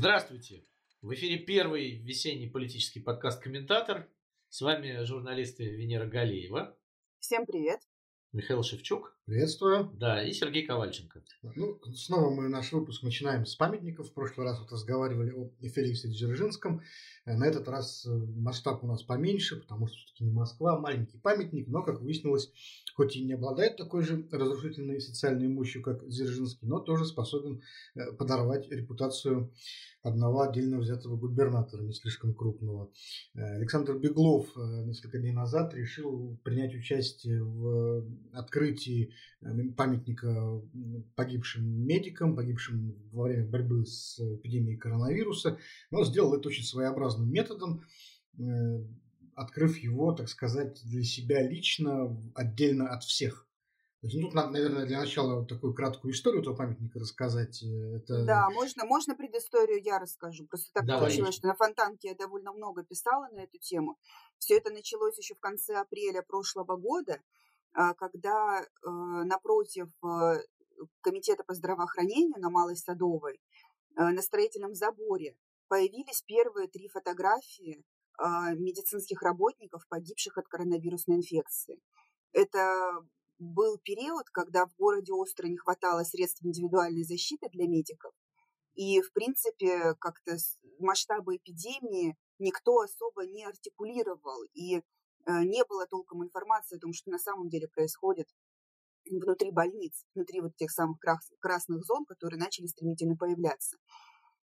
Здравствуйте! В эфире первый весенний политический подкаст «Комментатор». С вами журналисты Венера Галеева. Всем привет. Михаил Шевчук. Приветствую. Да, и Сергей Ковальченко. Ну, снова мы наш выпуск начинаем с памятников. В прошлый раз вот разговаривали о Феликсе Дзержинском. Э, на этот раз э, масштаб у нас поменьше, потому что все-таки не Москва, маленький памятник, но, как выяснилось, хоть и не обладает такой же разрушительной социальной мощью, как Дзержинский, но тоже способен э, подорвать репутацию одного отдельно взятого губернатора, не слишком крупного. Александр Беглов несколько дней назад решил принять участие в открытии памятника погибшим медикам, погибшим во время борьбы с эпидемией коронавируса, но сделал это очень своеобразно разным методом, э, открыв его, так сказать, для себя лично, отдельно от всех. Ну, тут надо, наверное, для начала такую краткую историю этого памятника рассказать. Э, это... Да, можно, можно предысторию я расскажу. Просто так Давай. получилось, что на Фонтанке я довольно много писала на эту тему. Все это началось еще в конце апреля прошлого года, когда э, напротив Комитета по здравоохранению на Малой Садовой на строительном заборе появились первые три фотографии а, медицинских работников, погибших от коронавирусной инфекции. Это был период, когда в городе остро не хватало средств индивидуальной защиты для медиков. И, в принципе, как-то масштабы эпидемии никто особо не артикулировал. И э, не было толком информации о том, что на самом деле происходит внутри больниц, внутри вот тех самых красных зон, которые начали стремительно появляться.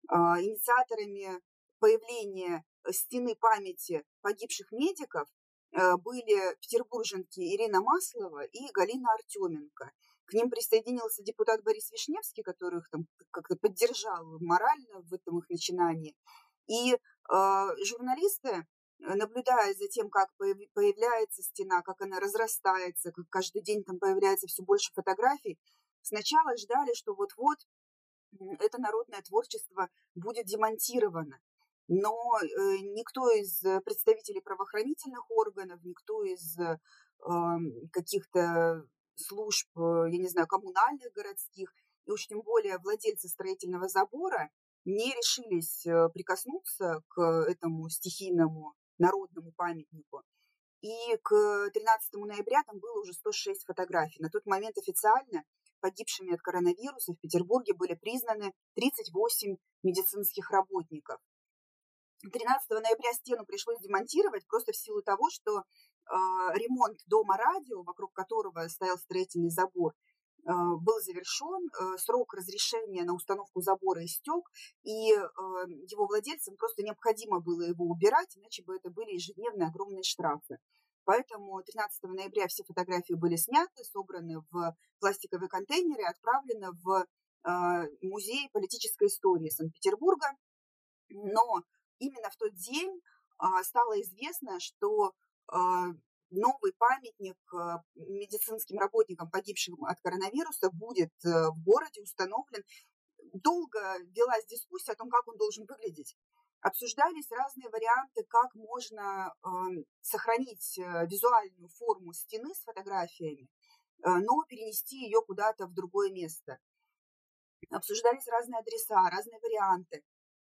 А, инициаторами появления э, стены памяти погибших медиков э, были петербурженки Ирина Маслова и Галина Артеменко. К ним присоединился депутат Борис Вишневский, который их там как-то поддержал морально в этом их начинании. И э, журналисты, наблюдая за тем, как появляется стена, как она разрастается, как каждый день там появляется все больше фотографий, сначала ждали, что вот-вот это народное творчество будет демонтировано. Но э, никто из представителей правоохранительных органов, никто из э, каких-то служб, э, я не знаю, коммунальных, городских, и уж тем более владельцы строительного забора не решились прикоснуться к этому стихийному народному памятнику. И к 13 ноября там было уже 106 фотографий. На тот момент официально погибшими от коронавируса в Петербурге были признаны 38 медицинских работников. 13 ноября стену пришлось демонтировать просто в силу того, что э, ремонт дома радио, вокруг которого стоял строительный забор, был завершен, э, срок разрешения на установку забора истек, и э, его владельцам просто необходимо было его убирать, иначе бы это были ежедневные огромные штрафы. Поэтому 13 ноября все фотографии были сняты, собраны в пластиковые контейнеры и отправлены в музей политической истории Санкт-Петербурга. Но именно в тот день стало известно, что новый памятник медицинским работникам, погибшим от коронавируса, будет э, в городе установлен. Долго велась дискуссия о том, как он должен выглядеть обсуждались разные варианты, как можно э, сохранить э, визуальную форму стены с фотографиями, э, но перенести ее куда-то в другое место. Обсуждались разные адреса, разные варианты.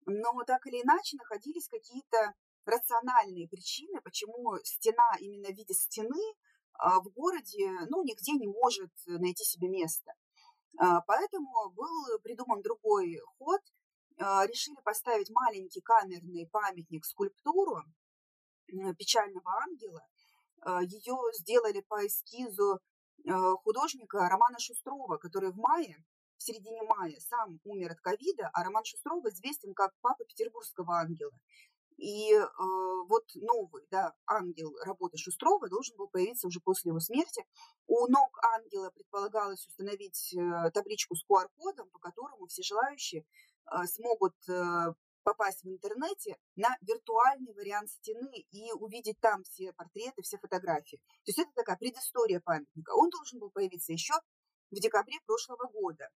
Но так или иначе находились какие-то рациональные причины, почему стена именно в виде стены а, в городе ну, нигде не может найти себе место. А, поэтому был придуман другой ход – а, решили поставить маленький камерный памятник, скульптуру печального ангела. Ее сделали по эскизу художника Романа Шустрова, который в мае, в середине мая, сам умер от ковида, а Роман Шустров известен как папа петербургского ангела. И э, вот новый да, ангел работы Шустрова должен был появиться уже после его смерти. У ног ангела предполагалось установить э, табличку с QR-кодом, по которому все желающие э, смогут э, попасть в интернете на виртуальный вариант стены и увидеть там все портреты, все фотографии. То есть это такая предыстория памятника. Он должен был появиться еще в декабре прошлого года.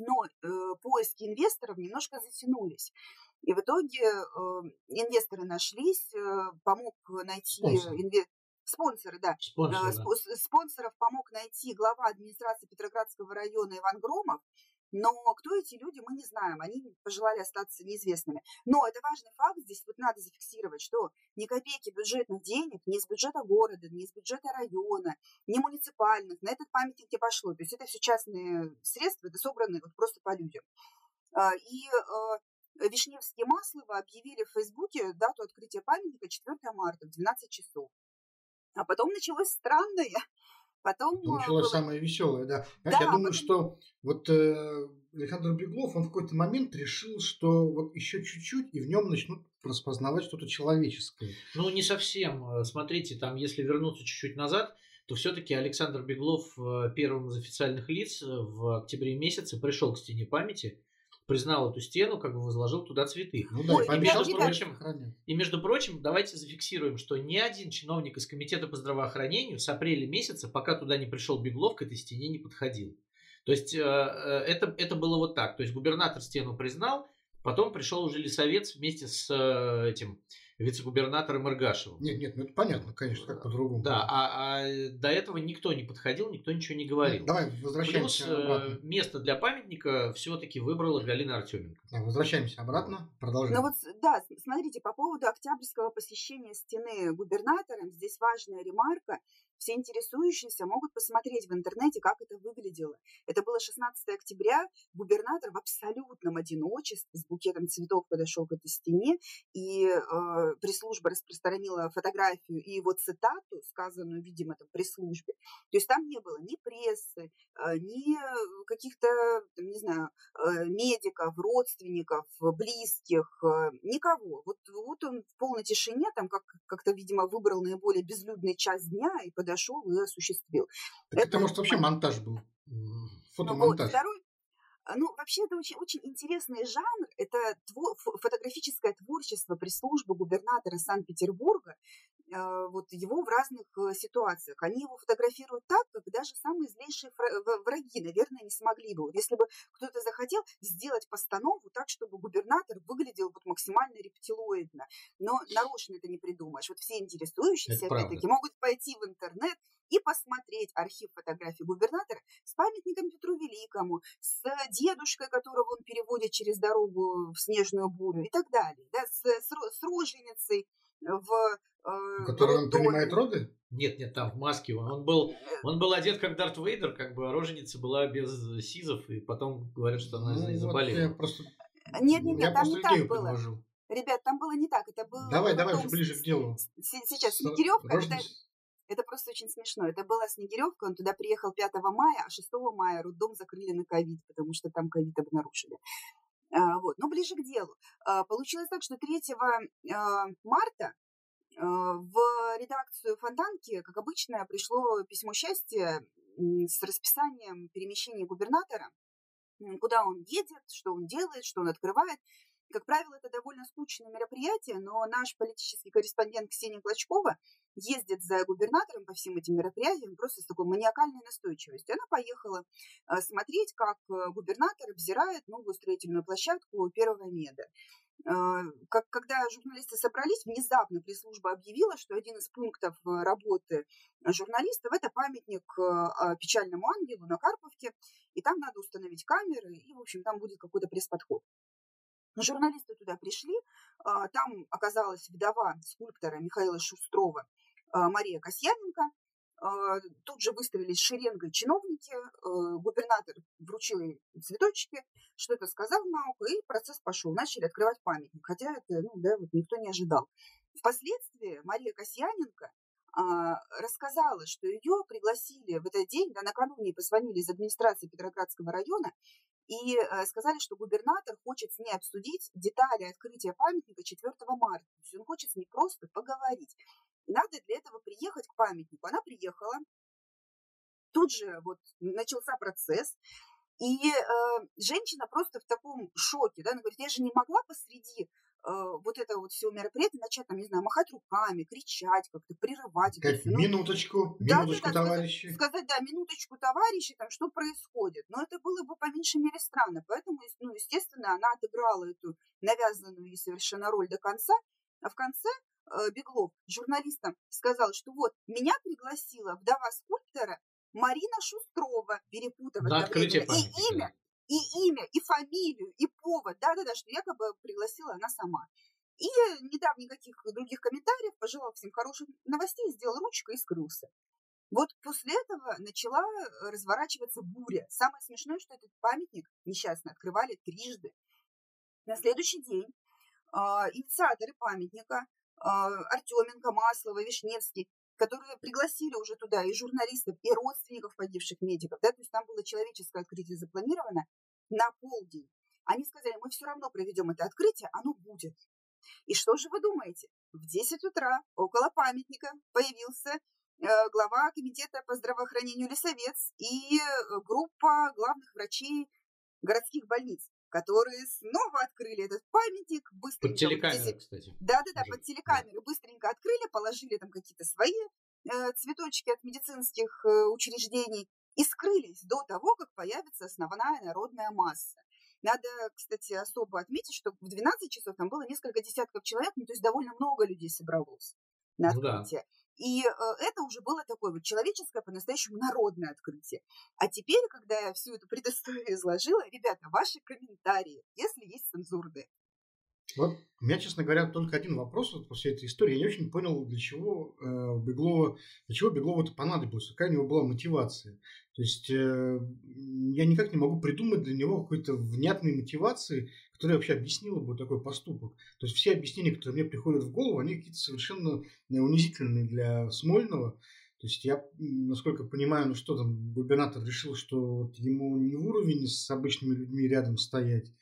Но э, поиски инвесторов немножко затянулись. И в итоге э, инвесторы нашлись, э, помог найти инве... спонсоры, да. Спонсоры, э, да. Спонсоров помог найти глава администрации Петроградского района Иван Громов. Но кто эти люди, мы не знаем. Они пожелали остаться неизвестными. Но это важный факт. Здесь вот надо зафиксировать, что ни копейки бюджетных денег ни из бюджета города, ни из бюджета района, ни муниципальных на этот памятник не пошло. То есть это все частные средства, это собраны вот просто по людям. А, и а, Вишневские Маслова объявили в Фейсбуке дату открытия памятника 4 марта в 12 часов. А потом началось странное. Потом... Началось было... самое веселое, да. Знаешь, да, я думаю, потом... что вот э, Александр Беглов, он в какой-то момент решил, что вот еще чуть-чуть, и в нем начнут распознавать что-то человеческое. Ну, не совсем. Э, смотрите, там, если вернуться чуть-чуть назад, то все-таки Александр Беглов э, первым из официальных лиц э, в октябре месяце пришел к стене памяти признал эту стену, как бы возложил туда цветы. Ну да, Ой, и, между прочим, и между прочим, давайте зафиксируем, что ни один чиновник из комитета по здравоохранению с апреля месяца, пока туда не пришел Беглов, к этой стене не подходил. То есть э, э, это, это было вот так. То есть губернатор стену признал, потом пришел уже лесовец вместе с э, этим вице-губернатором Иргашевым. Нет, нет, ну это понятно, конечно, как по-другому. Да, а, а до этого никто не подходил, никто ничего не говорил. Давай возвращаемся Плюс, обратно. место для памятника все-таки выбрала Галина Артеменко. Да, возвращаемся обратно, продолжим. Ну вот, да, смотрите, по поводу октябрьского посещения стены губернатором, здесь важная ремарка. Все интересующиеся могут посмотреть в интернете, как это выглядело. Это было 16 октября. Губернатор в абсолютном одиночестве с букетом цветов подошел к этой стене, и э, пресс-служба распространила фотографию и его цитату, сказанную, видимо, там пресс-службе. То есть там не было ни прессы, э, ни каких-то, не знаю, э, медиков, родственников, близких, э, никого. Вот, вот он в полной тишине, там как, как-то, видимо, выбрал наиболее безлюдный час дня и подошел подошел и осуществил. Так это, это может вообще монтаж был, фотомонтаж. Ну, вот, второй, а, ну, вообще, это очень, очень интересный жанр. Это твор, фотографическое творчество пресс-службы губернатора Санкт-Петербурга. А, вот его в разных э, ситуациях. Они его фотографируют так, как даже самые злейшие враги, наверное, не смогли бы. Если бы кто-то захотел сделать постановку так, чтобы губернатор выглядел вот максимально рептилоидно. Но нарочно это не придумаешь. Вот все интересующиеся, опять-таки, могут пойти в интернет и посмотреть архив фотографий губернатора с памятником Петру Великому, с дедушкой, которого он переводит через дорогу в снежную бурю и так далее, да, с, с, с роженицей в э, Который он принимает роды? Нет, нет, там в маске. Он, он, был, он был одет как Дарт Вейдер, как бы а роженица была без сизов, и потом говорят, что она ну, заболела. Вот просто... Нет, нет, нет, там не так было. Предложил. Ребят, там было не так. Это было давай, давай уже ближе к делу. Сейчас Снегиревка. Это, это просто очень смешно. Это была Снегиревка, он туда приехал 5 мая, а 6 мая роддом закрыли на ковид, потому что там ковид обнаружили. А, вот. Но ближе к делу. А, получилось так, что 3 а, марта в редакцию Фонтанки, как обычно, пришло письмо счастья с расписанием перемещения губернатора, куда он едет, что он делает, что он открывает. Как правило, это довольно скучное мероприятие, но наш политический корреспондент Ксения Клочкова ездит за губернатором по всем этим мероприятиям просто с такой маниакальной настойчивостью. Она поехала э, смотреть, как э, губернатор обзирает новую строительную площадку первого меда. Э, как, когда журналисты собрались, внезапно пресс-служба объявила, что один из пунктов работы журналистов – это памятник печальному ангелу на Карповке, и там надо установить камеры, и, в общем, там будет какой-то пресс-подход. Журналисты туда пришли, а, там оказалась вдова скульптора Михаила Шустрова а, Мария Касьяненко. А, тут же выставились шеренгой чиновники, губернатор вручил ей цветочки, что-то сказал на ухо, и процесс пошел. Начали открывать памятник, хотя это ну, да, вот никто не ожидал. Впоследствии Мария Касьяненко рассказала, что ее пригласили в этот день, да, накануне позвонили из администрации Петроградского района и э, сказали, что губернатор хочет с ней обсудить детали открытия памятника 4 марта. То есть он хочет с ней просто поговорить. Надо для этого приехать к памятнику. Она приехала, тут же вот начался процесс, и э, женщина просто в таком шоке, да, она говорит, я же не могла посреди вот это вот все мероприятие начать, там, не знаю, махать руками, кричать как-то, прерывать. Как, это все. минуточку, да, минуточку, да, товарищи. Сказать, сказать, да, минуточку, товарищи, там, что происходит. Но это было бы по меньшей мере странно. Поэтому, ну, естественно, она отыграла эту навязанную ей совершенно роль до конца. А в конце э, Беглов журналистам сказал, что вот, меня пригласила вдова скульптора Марина Шустрова, перепутав На открытие и имя, и имя, и фамилию, и повод, да-да-да, что якобы пригласила она сама. И не дав никаких других комментариев, пожелал всем хороших новостей, сделал ручкой и скрылся. Вот после этого начала разворачиваться буря. Самое смешное, что этот памятник несчастно открывали трижды. На следующий день э, инициаторы памятника э, Артеменко, Маслова, Вишневский которые пригласили уже туда и журналистов, и родственников погибших медиков, да, то есть там было человеческое открытие запланировано на полдень. Они сказали, мы все равно проведем это открытие, оно будет. И что же вы думаете? В 10 утра около памятника появился э, глава комитета по здравоохранению Лесовец и э, группа главных врачей городских больниц которые снова открыли этот памятник, быстренько... Под телекамеры, кстати. Да-да-да, под телекамеры. Да. Быстренько открыли, положили там какие-то свои э, цветочки от медицинских э, учреждений и скрылись до того, как появится основная народная масса. Надо, кстати, особо отметить, что в 12 часов там было несколько десятков человек, ну, то есть довольно много людей собралось на открытие. Ну, да. И э, это уже было такое вот человеческое, по-настоящему народное открытие. А теперь, когда я всю эту предысторию изложила, ребята, ваши комментарии, если есть цензурные. Вот у меня, честно говоря, только один вопрос вот после этой истории. Я не очень понял, для чего э, Беглова, для чего Беглову это понадобилось, какая у него была мотивация. То есть э, я никак не могу придумать для него какой-то внятной мотивации, которая вообще объяснила бы такой поступок. То есть все объяснения, которые мне приходят в голову, они какие-то совершенно э, унизительные для Смольного. То есть я, насколько понимаю, ну что там, губернатор решил, что вот ему не в уровень с обычными людьми рядом стоять,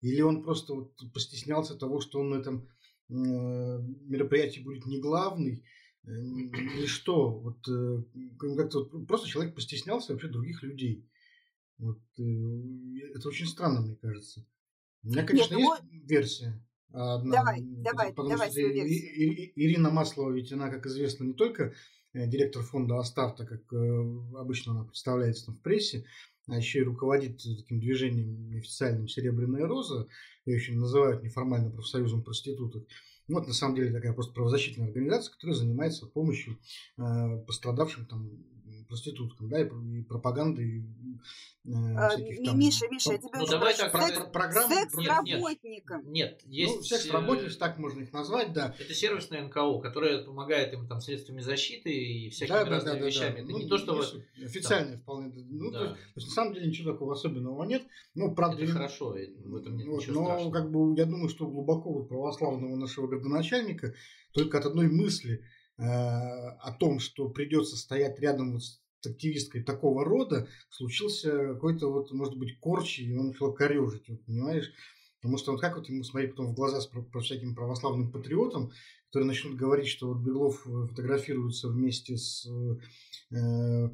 или он просто вот постеснялся того, что он на этом э, мероприятии будет не главный, э, или что? Вот э, как-то вот просто человек постеснялся вообще других людей. Вот, это очень странно, мне кажется. У меня, конечно, Нет, есть ну... версия. Одна, давай, давай, давай свою версию. Ирина Маслова, ведь она, как известно, не только директор фонда Астарта, как обычно она представляется в прессе, а еще и руководит таким движением неофициальным «Серебряная роза», ее еще называют неформально профсоюзом проституток. Вот, на самом деле, такая просто правозащитная организация, которая занимается помощью э, пострадавшим там проституткам, да, и, и пропагандой э, а, всяких там... Миша, Миша, я тебе ну, давай так, про, про, программы... Секс-работникам. Нет, нет, есть... Ну, секс-работниц, так можно их назвать, да. Это сервисная НКО, которая помогает им там средствами защиты и всякими да, разными да, да, вещами. Да, Это ну, не то, что... Вот, официальные там... вполне. Ну, да. то, есть, то есть, на самом деле, ничего такого особенного нет. Ну, правда, Это хорошо, в этом нет вот, ничего но, страшного. как бы, я думаю, что глубоко вот православного нашего городоначальника только от одной мысли э, о том, что придется стоять рядом с активисткой такого рода, случился какой-то вот, может быть, корч, и он начал корежить, вот, понимаешь? Потому что вот как вот ему смотреть потом в глаза с про, всяким православным патриотам, которые начнут говорить, что вот Беглов э, фотографируется вместе с э,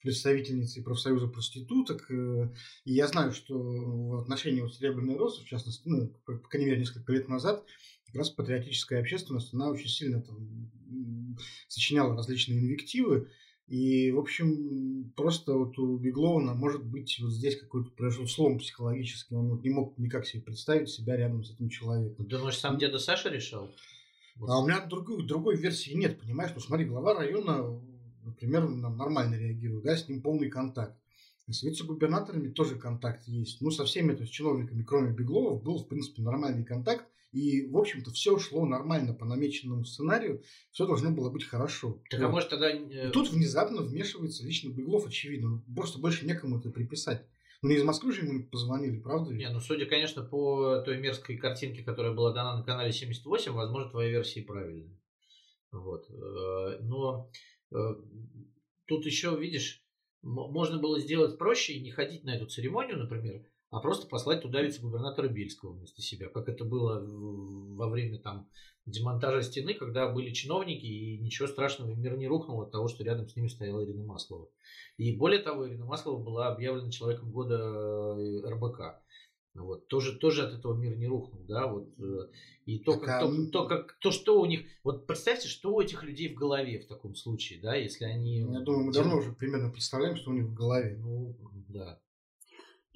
представительницей профсоюза проституток. Э, и я знаю, что в отношении вот Серебряной Розы, в частности, ну, по крайней мере, несколько лет назад, как раз патриотическая общественность, она очень сильно там сочиняла различные инвективы, и, в общем, просто вот у Беглова может быть вот здесь какой-то произошел слом психологический. Он вот не мог никак себе представить себя рядом с этим человеком. Думаешь, сам деда Саша решил? А у меня другой, другой версии нет, понимаешь? Ну, смотри, глава района, например, нормально реагирует, да, с ним полный контакт. С вице-губернаторами тоже контакт есть. Ну, со всеми, то есть, чиновниками, кроме Беглова, был, в принципе, нормальный контакт. И, в общем-то, все шло нормально по намеченному сценарию, все должно было быть хорошо. Так вот. а может тогда... И тут внезапно вмешивается лично Беглов, очевидно. Ну, просто больше некому это приписать. Ну, из Москвы же ему позвонили, правда? Не, ну, судя, конечно, по той мерзкой картинке, которая была дана на канале 78, возможно, твоя версия правильная. Вот. Э, но э, тут еще, видишь, можно было сделать проще и не ходить на эту церемонию, например, а просто послать туда вице-губернатора Бельского вместо себя, как это было во время там демонтажа стены, когда были чиновники, и ничего страшного, мир не рухнул от того, что рядом с ними стояла Ирина Маслова. И более того, Ирина Маслова была объявлена человеком года э, РБК. Вот, тоже, тоже от этого мир не рухнул, да, вот, э, и то, как, то, то, как, то, что у них, вот представьте, что у этих людей в голове в таком случае, да, если они... Я думаю, мы давно уже примерно представляем, что у них в голове. Ну, да.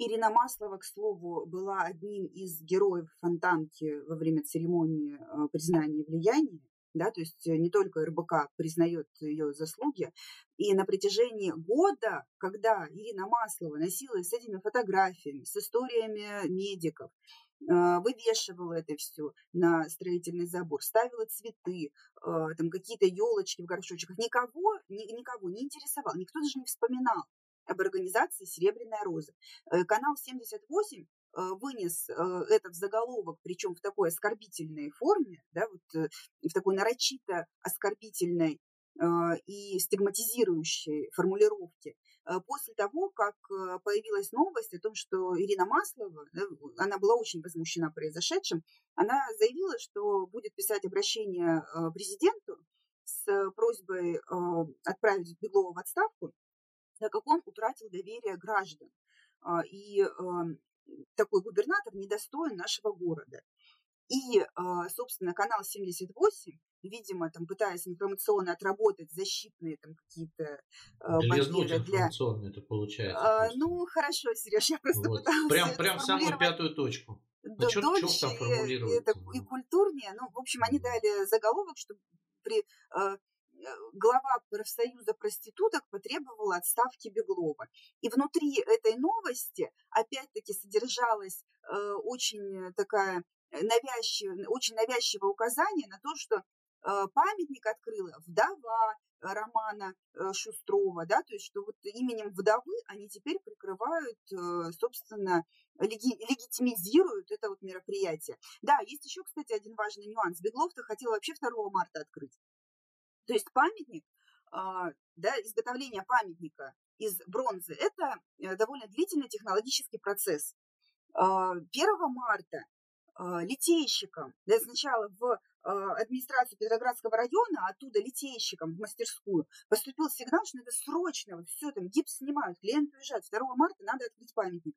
Ирина Маслова, к слову, была одним из героев Фонтанки во время церемонии э, признания влияния. да, то есть не только РБК признает ее заслуги. И на протяжении года, когда Ирина Маслова носилась с этими фотографиями, с историями медиков, а, вывешивала это все на строительный забор, ставила цветы, там какие-то елочки в горшочках. Никого, никого не интересовал, никто даже не вспоминал об организации «Серебряная роза». Э, канал 78 э, вынес э, это в заголовок, причем в такой оскорбительной форме, да, вот в такой нарочито оскорбительной и стигматизирующей формулировке, после того, как появилась новость о том, что Ирина Маслова, она была очень возмущена произошедшим, она заявила, что будет писать обращение президенту с просьбой отправить Беглова в отставку так как он утратил доверие граждан. А, и такой губернатор недостоин нашего города. И, а, собственно, канал 78, видимо, там пытаясь информационно отработать защитные там какие-то а, барьеры для... это получается. А, ну, хорошо, Сереж, я просто вот. пыталась Прям, прям самую пятую точку. Да, ну, чё, чё там это и культурнее. Ну, в общем, они дали заголовок, что при Э, глава профсоюза проституток потребовала отставки Беглова. И внутри этой новости опять-таки содержалась э, очень такая навязчивая, очень навязчивое указание на то, что э, памятник открыла вдова Романа Шустрова, да, то есть что вот именем вдовы они теперь прикрывают, собственно, леги, легитимизируют это вот мероприятие. Да, есть еще, кстати, один важный нюанс. Беглов-то хотел вообще 2 марта открыть. То есть памятник, а, да, изготовление памятника из бронзы – это э, довольно длительный технологический процесс. 1 а, марта а, литейщикам, да, сначала в администрацию Петроградского района, оттуда литейщикам в мастерскую поступил сигнал, что надо срочно, вот все, там гипс снимают, клиент уезжает, 2 марта надо открыть памятник.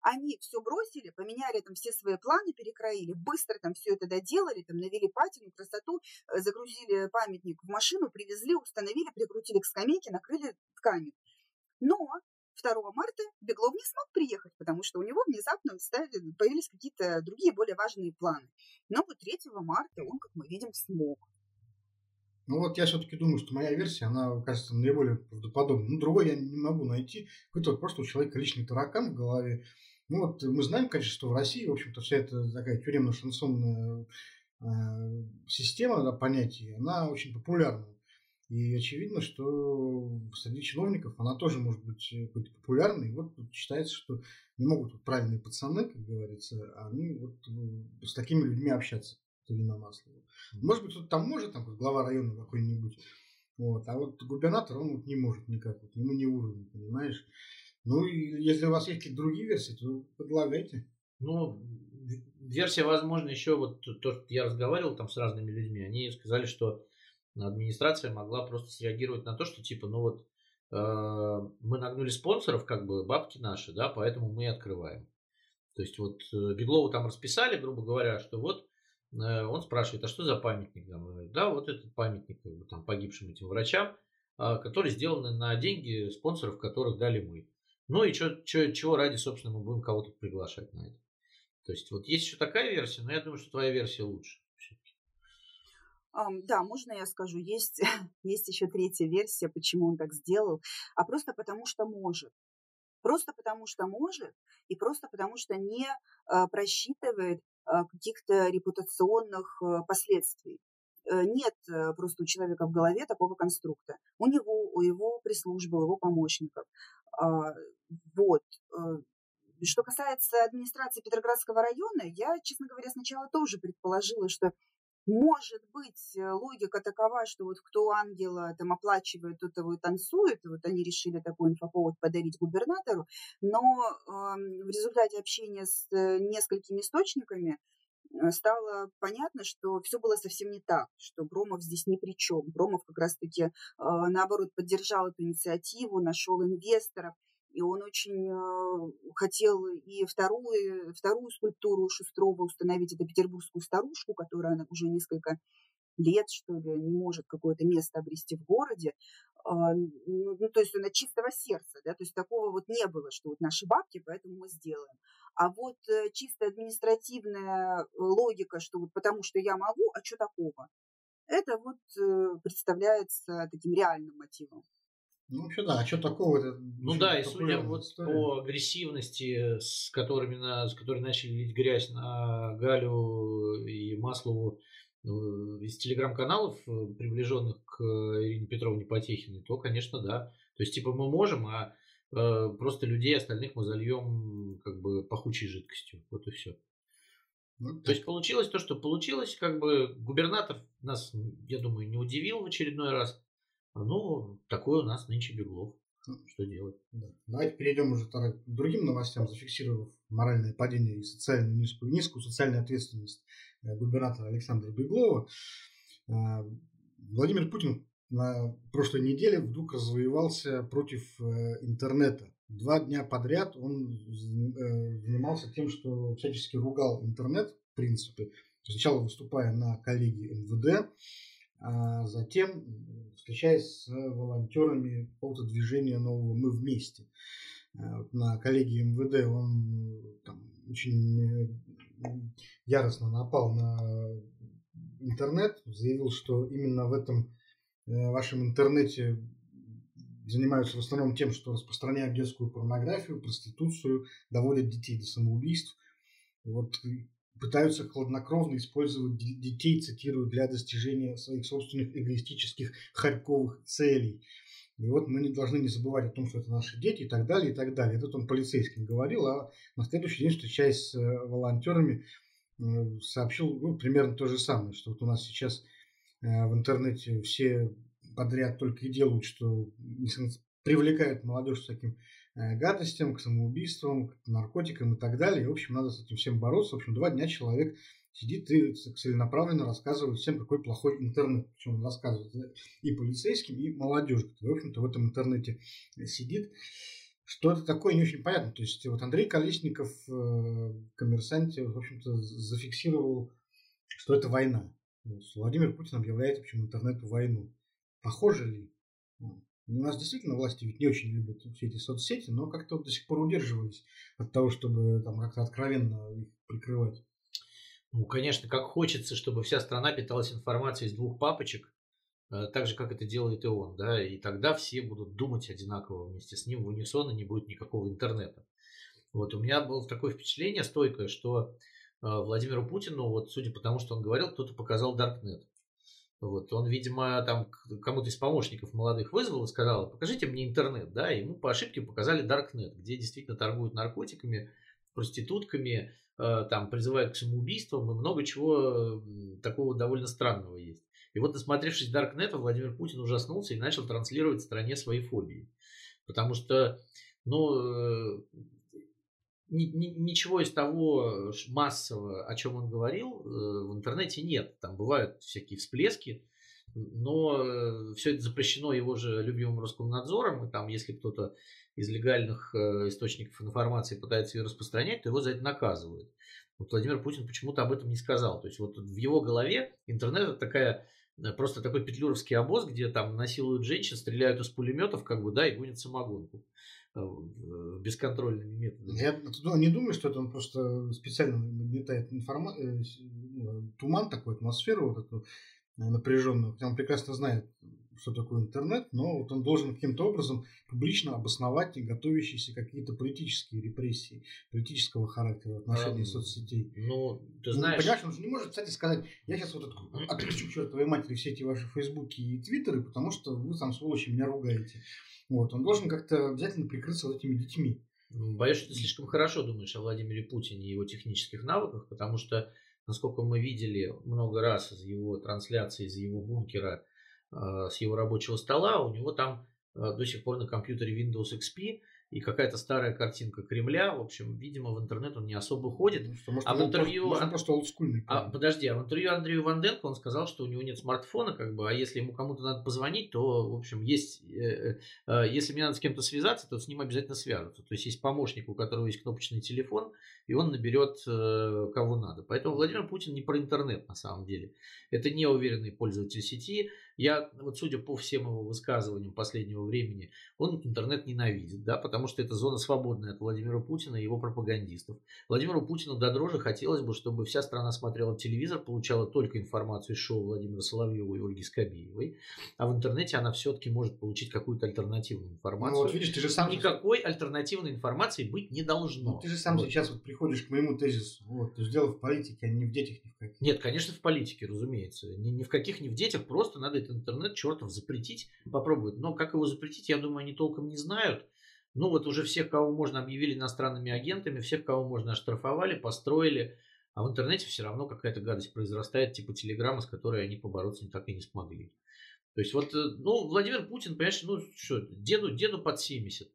Они все бросили, поменяли там все свои планы, перекроили, быстро там все это доделали, там навели патину, красоту, э, загрузили памятник в машину, привезли, установили, прикрутили к скамейке, накрыли тканью. Но 2 марта Беглов не смог приехать, потому что у него внезапно появились какие-то другие более важные планы. Но вот 3 марта он, как мы видим, смог. Ну вот я все-таки думаю, что моя версия, она, кажется, наиболее правдоподобной. Ну, другой я не могу найти. Какой-то просто у человека личный таракан в голове. Ну вот мы знаем, конечно, что в России, в общем-то, вся эта такая тюремно-шансонная э, система, да, понятие, она очень популярна. И очевидно, что среди чиновников она тоже может быть какой-то популярной. И вот считается, что не могут вот правильные пацаны, как говорится, а они вот с такими людьми общаться. Ирина Маслова. Может быть, кто-то там может, там, глава района какой-нибудь. Вот, а вот губернатор, он вот не может никак, вот, ему не уровень, понимаешь? Ну, если у вас есть какие-то другие версии, то предлагайте. Ну, версия, возможно, еще вот то, что я разговаривал там с разными людьми, они сказали, что администрация могла просто среагировать на то, что типа, ну вот э, мы нагнули спонсоров, как бы бабки наши, да, поэтому мы и открываем. То есть вот э, Беглову там расписали, грубо говоря, что вот э, он спрашивает, а что за памятник? Там, да, вот этот памятник как бы, там, погибшим этим врачам, э, который сделан на деньги спонсоров, которых дали мы. Ну и чё, чё, чего ради, собственно, мы будем кого-то приглашать на это. То есть вот есть еще такая версия, но я думаю, что твоя версия лучше. Um, да, можно я скажу, есть, есть еще третья версия, почему он так сделал, а просто потому что может. Просто потому что может, и просто потому что не uh, просчитывает uh, каких-то репутационных uh, последствий. Э, нет э, просто у человека в голове такого конструкта. У него, у его пресс-службы, у его помощников. А, вот. Э, что касается администрации Петроградского района, я, честно говоря, сначала тоже предположила, что может быть, логика такова, что вот кто ангела там оплачивает, тот его и танцует, вот они решили такой инфоповод подарить губернатору, но э, в результате общения с несколькими источниками стало понятно, что все было совсем не так, что Громов здесь ни при чем. Громов как раз-таки, э, наоборот, поддержал эту инициативу, нашел инвесторов, и он очень э, хотел и вторую, вторую скульптуру Шустрова установить, это петербургскую старушку, которая уже несколько лет, что ли, не может какое-то место обрести в городе. А, ну, ну, то есть он от чистого сердца, да, то есть такого вот не было, что вот наши бабки, поэтому мы сделаем. А вот э, чисто административная логика, что вот потому что я могу, а что такого? Это вот э, представляется таким реальным мотивом. Ну, вообще, да, а что такого? Это ну да, и судя вот история. по агрессивности, с, которыми на, с которой начали лить грязь на Галю и Маслову ну, из телеграм-каналов, э, приближенных к Ирине Петровне Потехиной, то, конечно, да. То есть, типа, мы можем, а э, просто людей остальных мы зальем как бы пахучей жидкостью. Вот и все. Ну, то есть получилось то, что получилось, как бы губернатор нас, я думаю, не удивил в очередной раз. Ну, такой у нас нынче Беглов. Что делать? Да. Давайте перейдем уже к другим новостям, зафиксировав моральное падение и социальную низкую, низкую социальную ответственность э, губернатора Александра Беглова. А, Владимир Путин на прошлой неделе вдруг развоевался против э, интернета. Два дня подряд он э, занимался тем, что всячески ругал интернет, в принципе. Сначала выступая на коллегии МВД, а затем встречаясь с волонтерами какого-то движения нового «Мы вместе». Э, на коллегии МВД он там, очень яростно напал на интернет, заявил, что именно в этом э, вашем интернете занимаются в основном тем, что распространяют детскую порнографию, проституцию, доводят детей до самоубийств. Вот пытаются хладнокровно использовать детей, цитирую, для достижения своих собственных эгоистических харьковых целей. И вот мы не должны не забывать о том, что это наши дети и так далее, и так далее. Это он полицейским говорил, а на следующий день, встречаясь с э, волонтерами, э, сообщил ну, примерно то же самое, что вот у нас сейчас э, в интернете все подряд только и делают, что привлекают молодежь с таким гадостям, к самоубийствам, к наркотикам и так далее. И, в общем, надо с этим всем бороться. В общем, два дня человек сидит и целенаправленно рассказывает всем, какой плохой интернет. Причем он рассказывает и полицейским, и молодежи, которая, в общем-то, в этом интернете сидит. Что это такое, не очень понятно. То есть, вот Андрей Колесников э, в «Коммерсанте», в общем-то, зафиксировал, что это война. Вот. Владимир Путин объявляет, в общем, интернету войну. Похоже ли? У нас действительно власти ведь не очень любят все эти соцсети, но как-то вот до сих пор удерживались от того, чтобы там как-то откровенно их прикрывать. Ну, конечно, как хочется, чтобы вся страна питалась информацией из двух папочек, э, так же, как это делает и он, да, и тогда все будут думать одинаково вместе с ним в унисон, и не будет никакого интернета. Вот у меня было такое впечатление стойкое, что э, Владимиру Путину, вот судя по тому, что он говорил, кто-то показал Даркнет. Вот, он, видимо, там кому-то из помощников молодых вызвал и сказал, покажите мне интернет, да, ему по ошибке показали Darknet, где действительно торгуют наркотиками, проститутками, э, там призывают к самоубийствам и много чего такого довольно странного есть. И вот, насмотревшись Darknet, Владимир Путин ужаснулся и начал транслировать стране свои фобии. Потому что, ну, э, ничего из того массового, о чем он говорил, э, в интернете нет. Там бывают всякие всплески, но э, все это запрещено его же любимым Роскомнадзором, и там, если кто-то из легальных э, источников информации пытается ее распространять, то его за это наказывают. Вот Владимир Путин почему-то об этом не сказал. То есть вот в его голове интернет это такая просто такой петлюровский обоз, где там насилуют женщин, стреляют из пулеметов, как бы, да, и гонят самогонку. Э, бесконтрольными методами. Я ну, не думаю, что это он просто специально нагнетает информа... Э, ну, туман такой, атмосферу вот эту э, напряженную, хотя он прекрасно знает, что такое интернет, но вот он должен каким-то образом публично обосновать готовящиеся какие-то политические репрессии политического характера в отношении а, соцсетей. Ну, ты ну, знаешь... Ну, понимаешь, он же не может, кстати, сказать, я сейчас вот отключу к чертовой матери все эти ваши фейсбуки и твиттеры, потому что вы там, сволочи, меня ругаете. Вот, он должен как-то обязательно прикрыться вот этими детьми. Ну, боюсь, что ты слишком хорошо думаешь о Владимире Путине и его технических навыках, потому что, насколько мы видели много раз из его трансляции, из его бункера, с его рабочего стола, у него там э, до сих пор на компьютере Windows XP и какая-то старая картинка Кремля. В общем, видимо, в интернет он не особо ходит. Ну, что, может, а в интервью... Может, просто олдскульный. А, подожди, а в интервью Андрею Ванденко он сказал, что у него нет смартфона, как бы, а если ему кому-то надо позвонить, то, в общем, есть... Э, э, э, если мне надо с кем-то связаться, то с ним обязательно свяжутся. То есть, есть помощник, у которого есть кнопочный телефон, и он наберет э, кого надо. Поэтому Владимир Путин не про интернет на самом деле. Это не уверенный пользователь сети, Я, вот судя по всем его высказываниям последнего времени, он интернет ненавидит, да, потому что это зона свободная от Владимира Путина и его пропагандистов. Владимиру Путину до дрожи хотелось бы, чтобы вся страна смотрела телевизор, получала только информацию из шоу Владимира Соловьева и Ольги Скобеевой, а в интернете она все-таки может получить какую-то альтернативную информацию. Ну, вот видишь, ты же сам Никакой альтернативной информации быть не должно. Ну, ты же сам вот. сейчас вот приходишь к моему тезису, вот, есть дело в политике, а не в детях, ни в каких. Нет, конечно, в политике, разумеется. Ни, ни в каких, ни в детях, просто надо этот интернет чертов запретить, попробовать. Но как его запретить, я думаю, они толком не знают. Ну вот уже всех, кого можно, объявили иностранными агентами, всех, кого можно, оштрафовали, построили. А в интернете все равно какая-то гадость произрастает, типа телеграмма, с которой они побороться так и не смогли. То есть вот, э, ну, Владимир Путин, понимаешь, ну что, деду, деду под 70.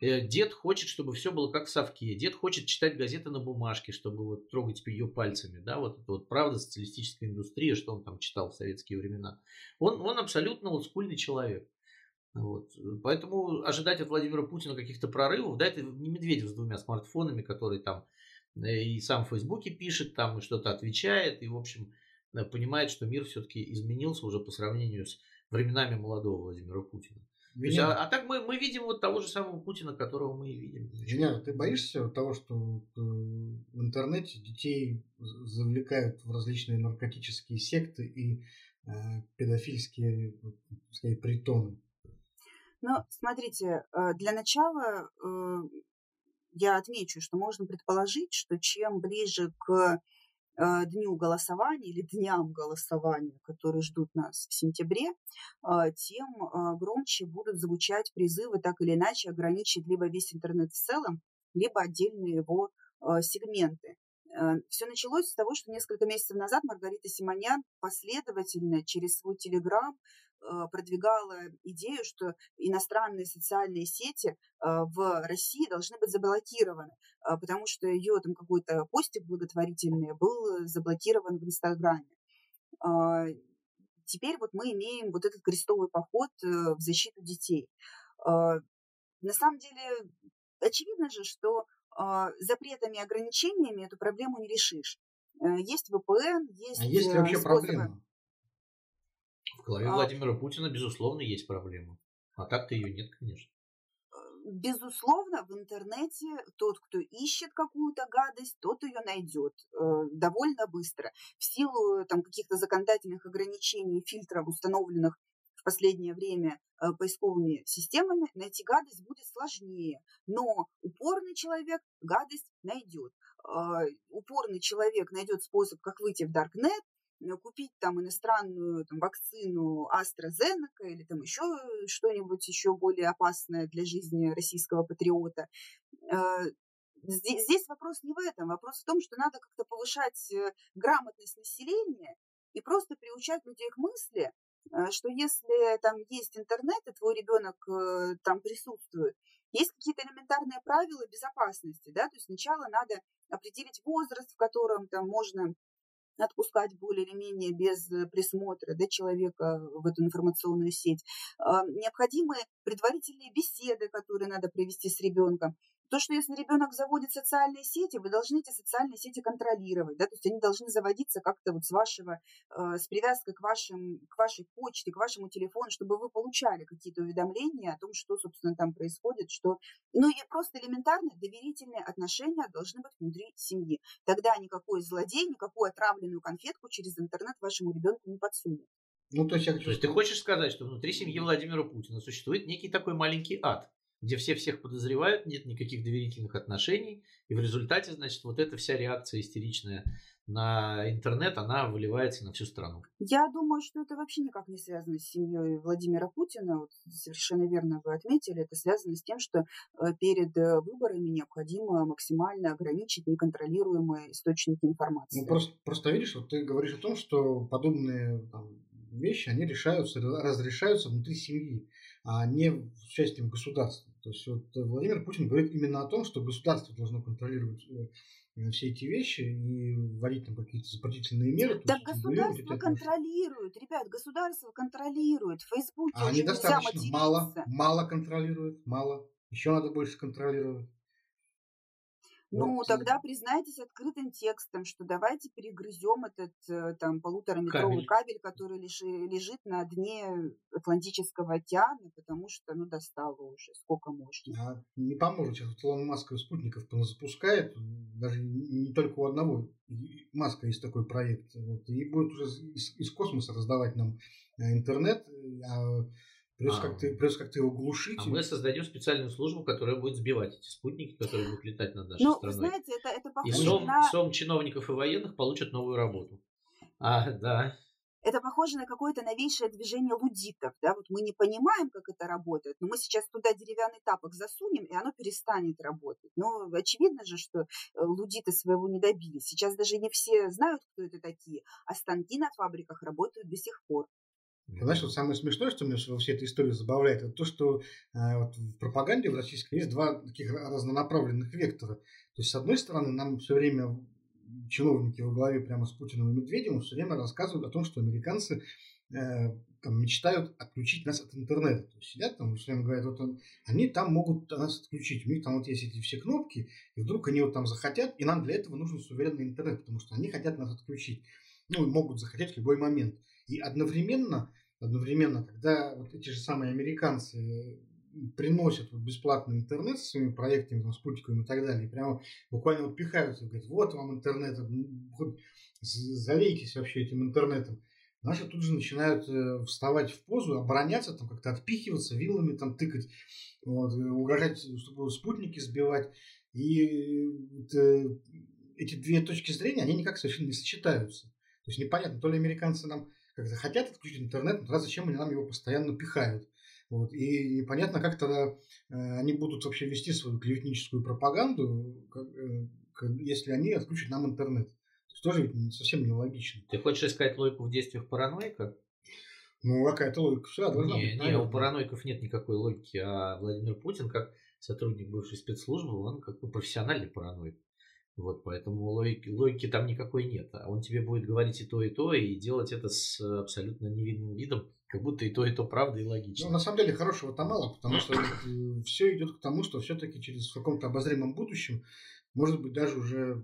Э, дед хочет, чтобы все было как в совке. Дед хочет читать газеты на бумажке, чтобы вот трогать ее пальцами. Да, вот вот правда социалистическая индустрия, что он там читал в советские времена. Он, он абсолютно олдскульный человек. Вот. Поэтому ожидать от Владимира Путина каких-то прорывов, да, это не Медведев с двумя смартфонами, который там э, и сам в Фейсбуке пишет, там и что-то отвечает, и, в общем, э, понимает, что мир все-таки изменился уже по сравнению с временами молодого Владимира Путина. Есть, а, а так мы, мы видим вот того же самого Путина, которого мы и видим. Женя, ты боишься того, что э, в интернете детей завлекают в различные наркотические секты и э, педофильские сказать, притоны? Ну, смотрите, э, для начала э, я отмечу, что можно предположить, что чем ближе к дню голосования или дням голосования, которые ждут нас в сентябре, э, тем э, громче будут звучать призывы так или иначе ограничить либо весь интернет в целом, либо отдельные его сегменты. Все началось с того, что несколько месяцев назад Маргарита Симонян последовательно через свой телеграм Э, продвигала идею, что иностранные социальные сети э, в России должны быть заблокированы, э, потому что ее там какой-то постик благотворительный был заблокирован в Инстаграме. А, теперь вот мы имеем вот этот крестовый поход в защиту детей. А, на самом деле, очевидно же, что а, запретами и ограничениями эту проблему не решишь. Есть VPN, есть... А есть ли вообще способы... проблема? Голове а... Владимира Путина, безусловно, есть проблема. А так-то ее нет, конечно. Безусловно, в интернете тот, кто ищет какую-то гадость, тот ее найдет э, довольно быстро. В силу там, каких-то законодательных ограничений, фильтров, установленных в последнее время э, поисковыми системами, найти гадость будет сложнее. Но упорный человек гадость найдет. Э, упорный человек найдет способ, как выйти в Даркнет, Э, купить там иностранную там, вакцину AstraZeneca или там еще что-нибудь еще более опасное для жизни российского патриота. Э, здесь, здесь вопрос не в этом, вопрос в том, что надо как-то повышать э, грамотность населения и просто приучать людей к мысли, что если там есть интернет, и твой ребенок там присутствует, есть какие-то элементарные правила безопасности, да, то есть сначала надо определить возраст, в котором там можно отпускать более или менее без э, присмотра да, человека в эту информационную сеть. А, необходимы предварительные беседы, которые надо провести с ребенком. То, что если ребенок заводит социальные сети, вы должны эти социальные сети контролировать, да, то есть они должны заводиться как-то вот с вашего, э, с привязкой к, вашим, к вашей почте, к вашему телефону, чтобы вы получали какие-то уведомления о том, что, собственно, там происходит, что, ну и просто элементарно доверительные отношения должны быть внутри семьи. Тогда никакой злодей, никакую отравленную конфетку через интернет вашему ребенку не подсунет. Ну, то есть, то есть ты хочешь сказать, что внутри семьи Владимира Путина существует некий такой маленький ад? Где все всех подозревают, нет никаких доверительных отношений, и в результате, значит, вот эта вся реакция истеричная на интернет, она выливается на всю страну. Я думаю, что это вообще никак не связано с семьей Владимира Путина. Вот совершенно верно вы отметили. Это связано с тем, что э, перед э, выборами необходимо максимально ограничить неконтролируемые источники информации. Ну, просто, просто видишь, вот ты говоришь о том, что подобные там, вещи, они решаются, разрешаются внутри семьи, а не с участием государства. То есть вот Владимир Путин говорит именно о том, что государство должно контролировать э, все эти вещи и вводить там какие-то запретительные меры. Так государство контролирует, ребят, государство контролирует. В Фейсбуке а они достаточно мало, мало контролируют, мало. Еще надо больше контролировать. Ну, вот. тогда признайтесь открытым текстом, что давайте перегрызем этот э, там полутораметровый кабель, кабель который лежит на дне Атлантического океана, потому что, ну, достало уже, сколько можно. А не поможет, сейчас Илон Маск спутников запускает, даже не только у одного Маска есть такой проект, вот, и будет уже из, из космоса раздавать нам э, интернет, а Плюс, а, как ты, плюс как ты его глушить. А мы создадим специальную службу, которая будет сбивать эти спутники, которые будут летать над нашей ну, страной. знаете, это, это похоже и сом, на... сом чиновников и военных получат новую работу. А, да. Это похоже на какое-то новейшее движение лудитов. Да? Вот мы не понимаем, как это работает, но мы сейчас туда деревянный тапок засунем, и оно перестанет работать. Но очевидно же, что э, лудиты своего не добились. Сейчас даже не все знают, кто это такие, а станки на фабриках работают до сих пор. Знаешь, вот самое смешное, что меня во всей этой истории забавляет, это то, что э, вот в пропаганде в российской есть два таких разнонаправленных вектора. То есть, с одной стороны, нам все время чиновники во главе прямо с Путиным и Медведевым все время рассказывают о том, что американцы э, там, мечтают отключить нас от интернета. То есть сидят там, все время говорят, вот он, они там могут нас отключить. У них там вот есть эти все кнопки, и вдруг они вот там захотят, и нам для этого нужен суверенный интернет, потому что они хотят нас отключить. Ну, могут захотеть в любой момент. И одновременно, одновременно, когда вот эти же самые американцы приносят вот бесплатный интернет со своими проектами, там, спутниковыми и так далее, прямо буквально вот пихаются, говорят, вот вам интернет, залейтесь вообще этим интернетом. Наши тут же начинают э, вставать в позу, обороняться, там как-то отпихиваться, вилами там тыкать, вот, э, угрожать, чтобы спутники сбивать. И вот, э, эти две точки зрения, они никак совершенно не сочетаются. То есть непонятно, то ли американцы нам как-то хотят отключить интернет, но тогда зачем они нам его постоянно пихают? Вот. И непонятно, как тогда э, они будут вообще вести свою клеветническую пропаганду, как, э, как, если они отключат нам интернет. То есть тоже ведь совсем нелогично. Ты хочешь искать логику в действиях параноика? Ну, какая-то логика. Все, должна не, быть, не, у параноиков нет никакой логики, а Владимир Путин, как сотрудник бывшей спецслужбы, он как бы профессиональный параноик. Вот, поэтому логики, логики там никакой нет. А он тебе будет говорить и то, и то, и делать это с абсолютно невидным видом, как будто и то, и то правда и логично. Ну, на самом деле, хорошего-то мало, потому что э, все идет к тому, что все-таки через в каком-то обозримом будущем, может быть, даже уже